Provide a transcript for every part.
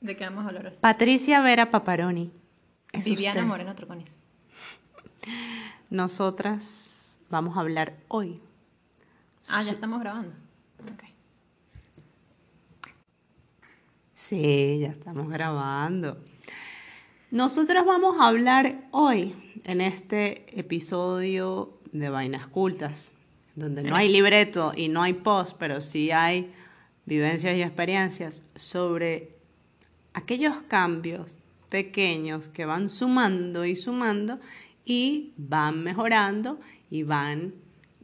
¿De qué vamos a hablar hoy? Patricia Vera Paparoni. Es Viviana usted. Moreno Troconis. Nosotras vamos a hablar hoy. Ah, ya estamos grabando. Ok. Sí, ya estamos grabando. Nosotras vamos a hablar hoy en este episodio de Vainas Cultas, donde no hay libreto y no hay post, pero sí hay vivencias y experiencias sobre aquellos cambios pequeños que van sumando y sumando y van mejorando y van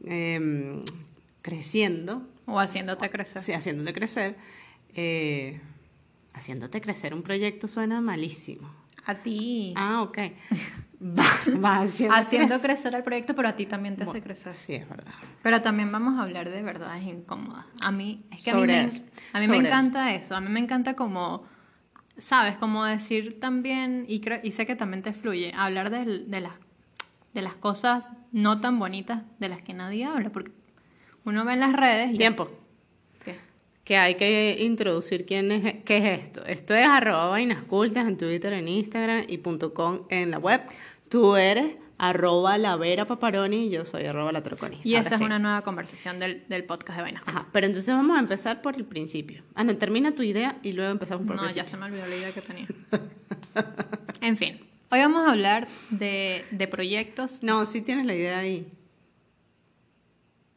em, creciendo O haciéndote crecer. Sí, haciéndote crecer. eh, haciéndote crecer un proyecto suena malísimo. A ti. Ah, ok. Va, va haciendo, haciendo crecer. crecer el proyecto, pero a ti también te hace crecer. Sí, es verdad. Pero también vamos a hablar de verdades incómodas. A mí, es que a mí, me, eso, a mí me encanta eso. A mí me encanta como, ¿sabes? Como decir también, y, creo, y sé que también te fluye, hablar del- de, las, de las cosas no tan bonitas de las que nadie habla. Porque uno ve en las redes y... Tiempo. ¿Qué? Que hay que introducir quién es, qué es esto. Esto es arroba vainas cultas en Twitter, en Instagram y punto com en la web. Tú eres arroba la vera paparoni y yo soy arroba la troconi. Y esta sí. es una nueva conversación del, del podcast de Vainas. Ajá, pero entonces vamos a empezar por el principio. Ah, no, termina tu idea y luego empezamos por el No, ya principio. se me olvidó la idea que tenía. en fin, hoy vamos a hablar de, de proyectos No, sí tienes la idea ahí.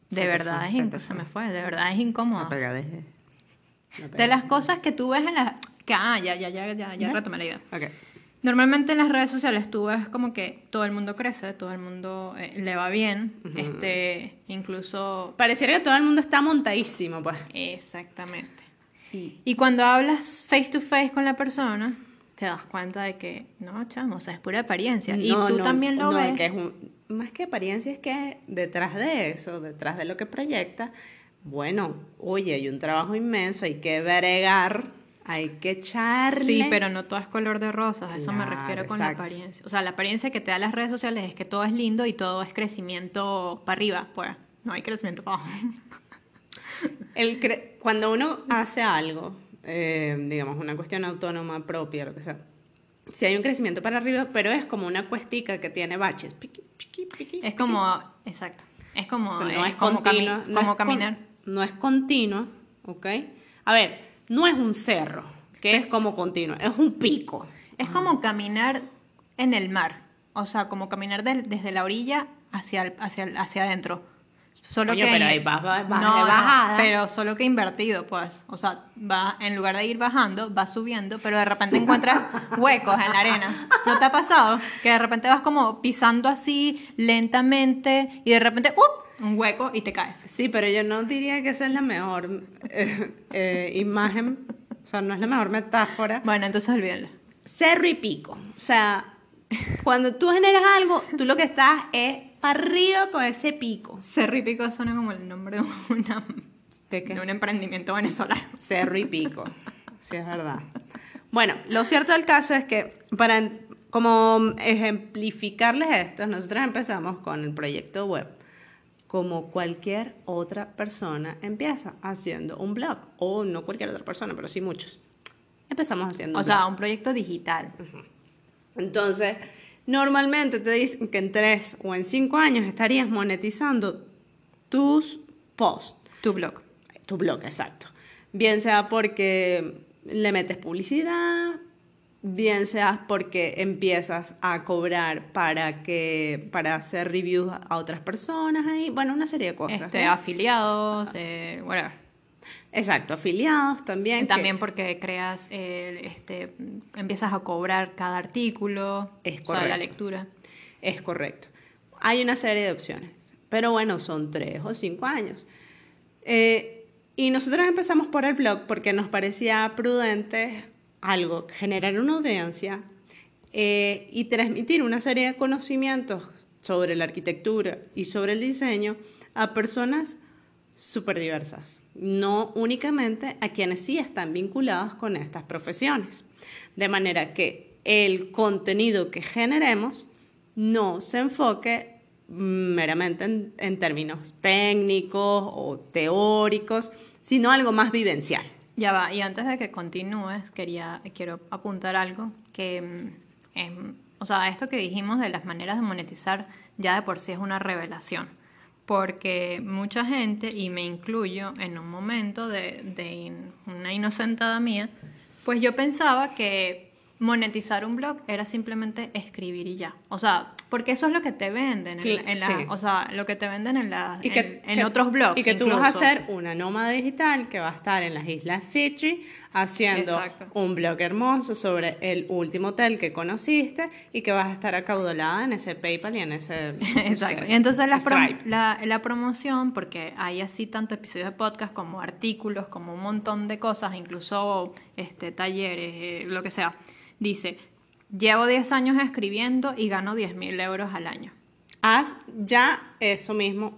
de Se verdad, fue, es se inc- te se me fue, de verdad es incómodo. La. La De las cosas que tú ves en las... Que, ah, ya, ya, ya, ya, ya ¿Ya? retomé la idea. Ok. Normalmente en las redes sociales tú ves como que todo el mundo crece, todo el mundo eh, le va bien, este, incluso... Pareciera que todo el mundo está montadísimo, pues. Exactamente. Y- Y cuando hablas face to face con la persona, te das cuenta de que, no, chamo, o sea, es pura apariencia. y tú no, también lo no, ves. que es un- más que apariencia, es que detrás de eso, detrás de lo que proyecta, bueno, oye, hay un trabajo inmenso, hay que bregar, hay que echarle. Sí, pero no todo es color de rosas, a eso me refiero con exacto. la apariencia. O sea, la apariencia que te dan las redes sociales es que todo es lindo y todo es crecimiento para arriba, pues no hay crecimiento para abajo. El cre- cuando uno hace algo, eh, digamos, una cuestión autónoma propia, lo que sea, si hay un crecimiento para arriba, pero es como una cuestica que tiene baches. piqui, piqui, piqui, Es como, exacto, es como, O sea, no eh, es como, cami- continua. no como es caminar. no es continua, ¿ok? A ver, no es un cerro, que es como continuo, es un pico. Es como caminar en el mar, o sea, como caminar del- desde la orilla hacia, el- hacia, el- hacia adentro. Solo Coño, que pero ahí vas- vas- vas no, de bajada. pero solo que invertido, pues. O sea, va en lugar de ir bajando, vas subiendo, pero de repente encuentras huecos en la arena. ¿No te ha pasado? Que de repente vas como pisando así lentamente y de repente ¡up! Un hueco y te caes. Sí, pero yo no diría que esa es la mejor eh, eh, imagen, o sea, no es la mejor metáfora. Bueno, entonces olvídenlo. Cerro y pico, o sea, cuando tú generas algo, tú lo que estás es para arriba con ese pico. Cerro y Pico suena como el nombre de, una, ¿De de un emprendimiento venezolano. Cerro y pico. Sí, es verdad. Bueno, lo cierto del caso es que para como ejemplificarles esto, nosotros empezamos con el proyecto web como cualquier otra persona empieza haciendo un blog o no cualquier otra persona, pero sí muchos. Empezamos haciendo O un sea, blog. un proyecto digital. Entonces, normalmente te dicen que en tres o en cinco años estarías monetizando tus posts. Tu blog. Tu blog, exacto. Bien sea porque le metes publicidad, bien sea porque empiezas a cobrar para que para hacer reviews a otras personas ahí, bueno, una serie de cosas. Este, ¿no? afiliados, eh, whatever. Exacto, afiliados también. que- También porque creas, eh, este, empiezas a cobrar cada artículo, Es o sea, correcto. la lectura. Es correcto. Hay una serie de opciones, pero bueno, son tres o cinco años. Eh, y nosotros empezamos por el blog porque nos parecía prudente algo, generar una audiencia eh, y transmitir una serie de conocimientos sobre la arquitectura y sobre el diseño a personas súper diversas, no únicamente a quienes sí están vinculados con estas profesiones. De manera que el contenido que generemos no se enfoque meramente en, en términos técnicos o teóricos, sino algo más vivencial. Ya va, y antes de que continúes, quería, quiero apuntar algo que, mm, em, o sea, esto que dijimos de las maneras de monetizar ya de por sí es una revelación, porque mucha gente, y me incluyo en un momento de, de una inocentada mía, pues yo pensaba que monetizar un blog era simplemente escribir y ya. O sea, porque eso es lo que te venden, en, la- sí. o sea, lo que te venden en, la, Y que- en, otros blogs. Y que tú vas a ser una nómada digital que va a estar en las Islas Fiji haciendo Exacto. un blog hermoso sobre el último hotel que conociste y que vas a estar acaudalada en ese PayPal y en ese Exacto. Y entonces la, prom- Stripe. la, la promoción, porque hay así tanto episodios de podcast como artículos, como un montón de cosas, incluso este, talleres, eh, lo que sea, dice, llevo 10 años escribiendo y gano 10 mil euros al año. Haz ya eso mismo.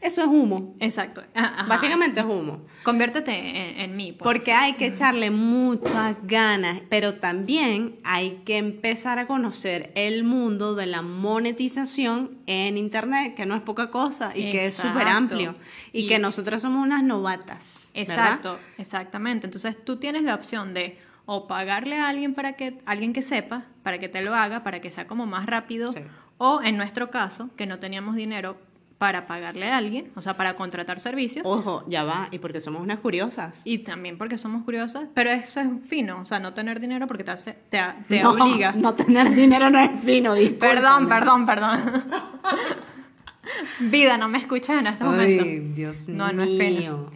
Eso es humo. Exacto. Ah, Ajá. Básicamente es humo. Conviértete en, en mí. Porque hay que echarle muchas ganas, pero también hay que empezar a conocer el mundo de la monetización en Internet, que no es poca cosa y que es súper amplio. Y, Y- que nosotros somos unas novatas. ¿verdad? Exacto, exactamente. Entonces tú tienes la opción de o pagarle a alguien para que alguien que sepa, para que te lo haga, para que sea como más rápido, Sí. o en nuestro caso, que no teníamos dinero para pagarle a alguien, o sea, para contratar servicios, Ojo, ya va, y porque somos unas curiosas. y también porque somos curiosas, pero eso es fino, o sea, no tener dinero porque te hace, te, te no, obliga. No tener dinero no es fino, Perdón, discúlpame. perdón, perdón. Vida, no me escuchas en este momento. Ay, Dios No, mío. no es fino.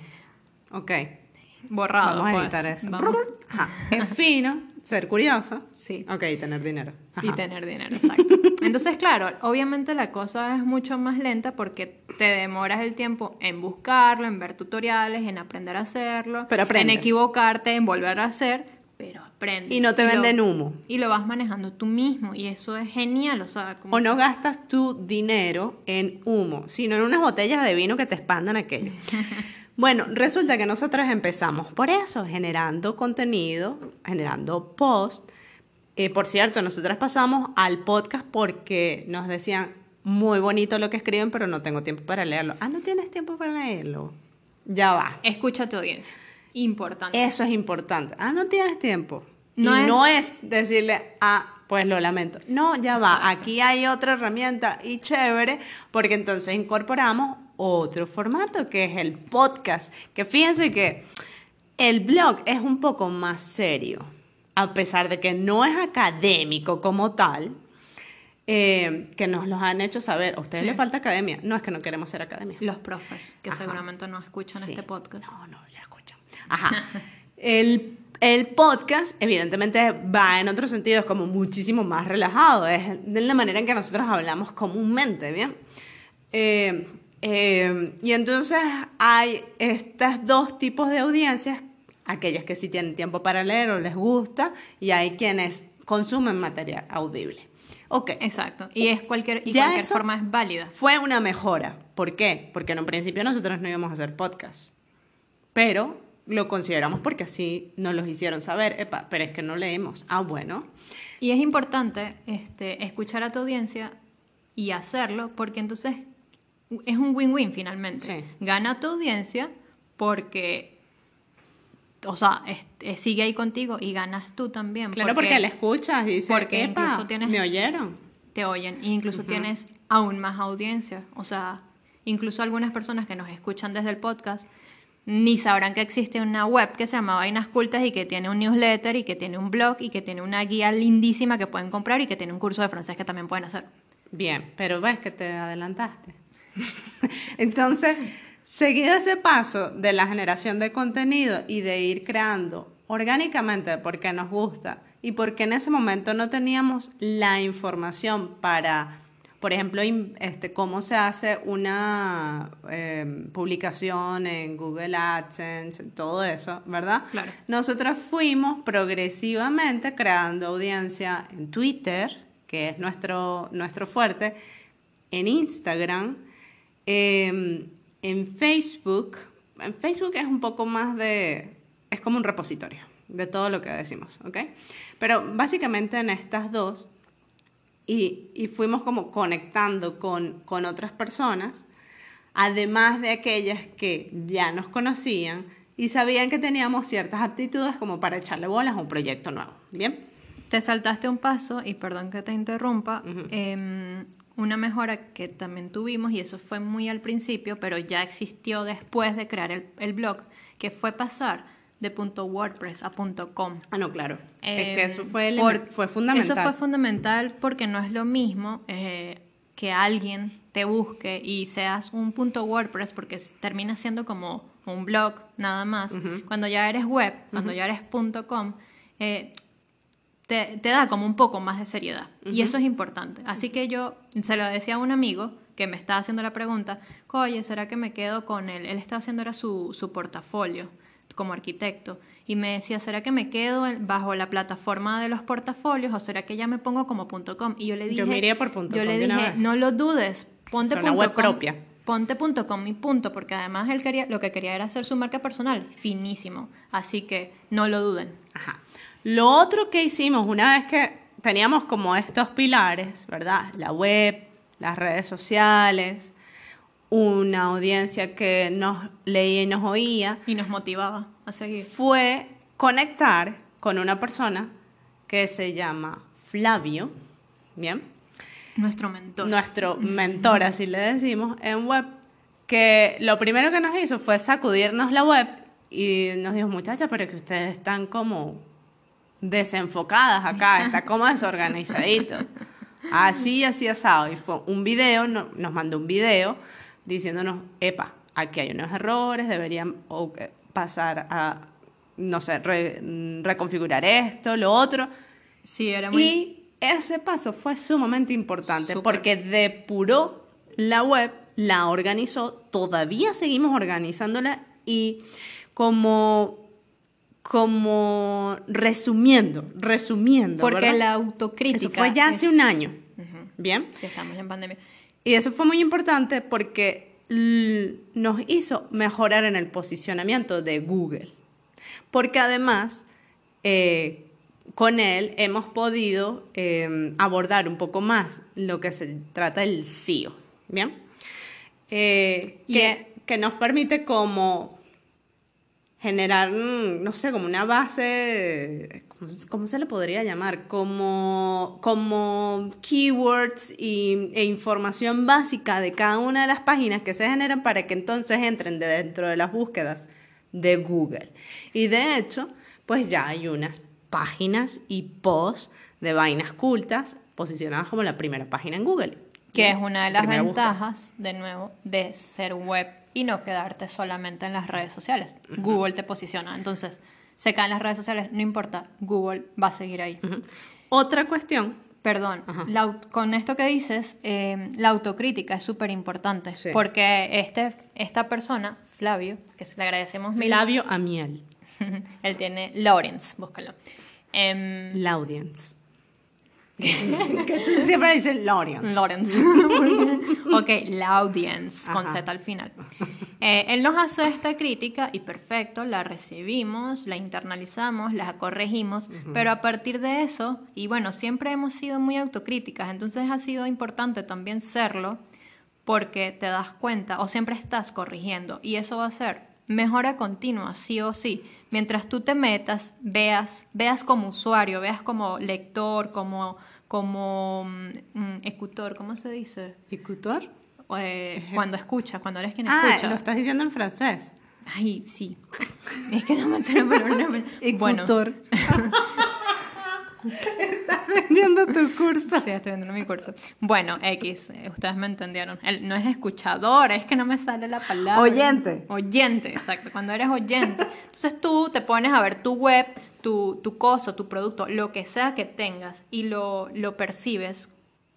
Ok, Borrado. vamos a pues. editar eso. Vamos. Ajá, Es fino, ser curioso. Sí. Ok, tener dinero. Y Ajá. tener dinero, exacto. Entonces, claro, obviamente la cosa es mucho más lenta porque te demoras el tiempo en buscarlo, en ver tutoriales, en aprender a hacerlo, Pero aprendes. en equivocarte, en volver a hacer, pero aprendes. Y no te lo- venden humo. Y lo vas manejando tú mismo y eso es genial, o sea, como... O no gastas tu dinero en humo, sino en unas botellas de vino que te expandan aquello. Bueno, resulta que nosotros empezamos por eso, generando contenido, generando post. Eh, por cierto, nosotras pasamos al podcast porque nos decían, muy bonito lo que escriben, pero no tengo tiempo para leerlo. Ah, no tienes tiempo para leerlo. Ya va. Escucha a tu audiencia. Importante. Eso es importante. Ah, no tienes tiempo. No y es- no es decirle, ah, pues lo lamento. No, ya va. Aquí hay otra herramienta y chévere, porque entonces incorporamos otro formato que es el podcast. Que fíjense que el blog es un poco más serio, a pesar de que no es académico como tal. eh, que nos los han hecho saber. ¿A ustedes Sí. les falta academia? No, es que no queremos ser academia. Los profes, que Ajá. seguramente no escuchan Sí. este podcast. No, no, ya escucho. Ajá. el, el podcast, evidentemente, va en otro sentido, es como muchísimo más relajado. Es de la manera en que nosotros hablamos comúnmente, ¿bien? Eh, eh, y entonces hay estos dos tipos de audiencias, aquellas que sí tienen tiempo para leer o les gusta, y hay quienes consumen material audible. Ok, Exacto. Y es cualquier, y Ya cualquier forma es válida. fue una mejora. ¿Por qué? Porque en un principio nosotros no íbamos a hacer podcast. Pero lo consideramos porque así nos los hicieron saber. Epa, pero es que no leímos. Ah, bueno. Y es importante este, escuchar a tu audiencia y hacerlo porque entonces es un win-win finalmente. Sí. Gana tu audiencia porque, o sea, es- es- sigue ahí contigo y ganas tú también. Claro, porque, le escuchas y dices, porque Epa, incluso tienes- me oyeron. te oyen y incluso tienes aún más audiencia. O sea, incluso algunas personas que nos escuchan desde el podcast ni sabrán que existe una web que se llama Vainas Cultas y que tiene un newsletter y que tiene un blog y que tiene una guía lindísima que pueden comprar y que tiene un curso de francés que también pueden hacer. Bien, pero ves que te adelantaste. Entonces, seguido ese paso de la generación de contenido y de ir creando orgánicamente porque nos gusta y porque en ese momento no teníamos la información para, por ejemplo, este, cómo se hace una eh, publicación en Google AdSense, todo eso, ¿verdad? Claro. Nosotros fuimos progresivamente creando audiencia en Twitter, que es nuestro, nuestro fuerte, en Instagram, eh, en Facebook. En Facebook es un poco más de... es como un repositorio de todo lo que decimos, ¿ok? Pero básicamente en estas dos, y, y fuimos como conectando con, con otras personas, además de aquellas que ya nos conocían y sabían que teníamos ciertas aptitudes como para echarle bolas a un proyecto nuevo. Bien. Te saltaste un paso, y perdón que te interrumpa, em, una mejora que también tuvimos, y eso fue muy al principio, pero ya existió después de crear el, el blog, que fue pasar de .wordpress a .com. Ah, no, claro. es que Em, eso fue, el- por- fue fundamental. Eso fue fundamental porque no es lo mismo eh, que alguien te busque y seas un punto WordPress porque termina siendo como un blog nada más. Cuando ya eres web, cuando ya eres .com, eh, te, te da como un poco más de seriedad. Y eso es importante. Así que yo se lo decía a un amigo que me estaba haciendo la pregunta, oye, ¿será que me quedo con él? Él estaba haciendo era su, su portafolio como arquitecto. Y me decía, ¿será que me quedo bajo la plataforma de los portafolios o será que ya me pongo como .com? Y yo le dije, Yo me iría por punto yo com le una dije, no lo dudes, ponte Es una punto web com, propia. Ponte punto com y punto, porque además él quería, lo que quería era hacer su marca personal, finísimo. Así que no lo duden. Ajá. Lo otro que hicimos una vez que teníamos como estos pilares, ¿verdad? La web, las redes sociales, una audiencia que nos leía y nos oía, Y nos motivaba a seguir. fue conectar con una persona que se llama Flavio, ¿bien? Nuestro mentor. Nuestro mentor, así le decimos, en web, que lo primero que nos hizo fue sacudirnos la web y nos dijo, muchachas, pero que ustedes están como desenfocadas acá, está como desorganizadito. Así, así asado. Y fue un video, no- nos mandó un video diciéndonos, epa, aquí hay unos errores, deberían eh, pasar a, no sé, re- reconfigurar esto, lo otro. Sí, era muy... Y ese paso fue sumamente importante porque depuró la web, la organizó, todavía seguimos organizándola y como, como resumiendo, resumiendo. Porque ¿verdad? la autocrítica... Eso fue ya hace un año. Bien. Sí, estamos en pandemia. Y eso fue muy importante porque nos hizo mejorar en el posicionamiento de Google. Porque además, eh, con él hemos podido eh, abordar un poco más lo que se trata del SEO. ¿Bien? Eh, que, e- que nos permite como generar, mm, no sé, como una base, ¿cómo, se le podría llamar? Como, como keywords y, e información básica de cada una de las páginas que se generan para que entonces entren de dentro de las búsquedas de Google. Y de hecho, pues ya hay unas páginas y posts de vainas cultas posicionadas como la primera página en Google. Que es una de las ventajas, de nuevo, de ser web y no quedarte solamente en las redes sociales. Google te posiciona. Entonces, se caen las redes sociales, no importa, Google va a seguir ahí. Otra cuestión Perdón, la con esto que dices, eh, la autocrítica es súper importante. Sí. Porque este, esta persona, Flavio, que se le agradecemos mil, labio a miel. él tiene Lawrence, búscalo. Em, La audience. Que Siempre dicen Lawrence. Lawrence. ok, la audience, con Ajá. Z al final. Eh, él nos hace esta crítica y perfecto, la recibimos, la internalizamos, la corregimos, pero a partir de eso, y bueno, siempre hemos sido muy autocríticas, entonces ha sido importante también serlo porque te das cuenta o siempre estás corrigiendo y eso va a ser mejora continua, sí o sí. Mientras tú te metas, veas, veas como usuario, veas como lector, como, como mm, mm, ecutor, ¿cómo se dice? ¿Ecutor? Eh, cuando escuchas, cuando eres quien Ah, escucha. lo estás diciendo en francés. Ay, sí. Es que no me sale por un nombre. Bueno. estás vendiendo tu curso. sí, estoy vendiendo mi curso. Bueno, X, ustedes me entendieron. Él no es escuchador, es que no me sale la palabra. Oyente. Oyente, exacto. Cuando eres oyente. Entonces tú te pones a ver tu web, tu, tu coso, tu producto, lo que sea que tengas y lo, lo percibes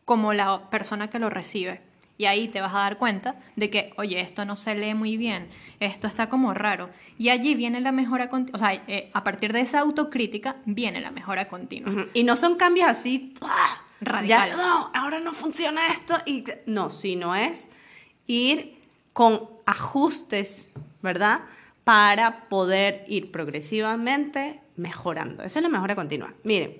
como la persona que lo recibe. Y ahí te vas a dar cuenta de que, oye, esto no se lee muy bien, esto está como raro. Y allí viene la mejora continua. O sea, eh, a partir de esa autocrítica viene la mejora continua. Y no son cambios así. ¡pah! Radicales. Ya, no, ahora no funciona esto. Y, no, sino es ir con ajustes, ¿verdad? Para poder ir progresivamente mejorando. Esa es la mejora continua. Miren,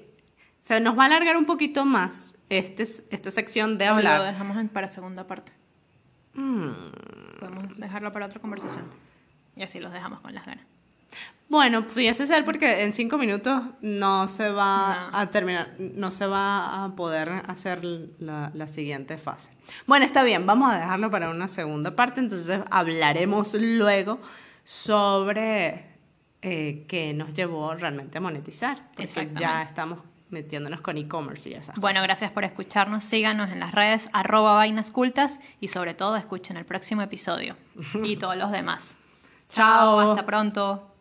se nos va a alargar un poquito más este, esta sección de O lo hablar. dejamos en- para segunda parte. Mm, Podemos dejarlo para otra conversación. Y así los dejamos con las ganas. Bueno, pudiese ser porque en cinco minutos no se va No. a terminar, no se va a poder hacer la, la siguiente fase. Bueno, está bien, vamos a dejarlo para una segunda parte, entonces hablaremos luego sobre eh, qué nos llevó realmente a monetizar, porque ya estamos metiéndonos con e-commerce y esas Bueno, cosas. gracias por escucharnos. Síganos en las redes arroba vainas cultas y sobre todo escuchen el próximo episodio y todos los demás. Chao. Hasta pronto.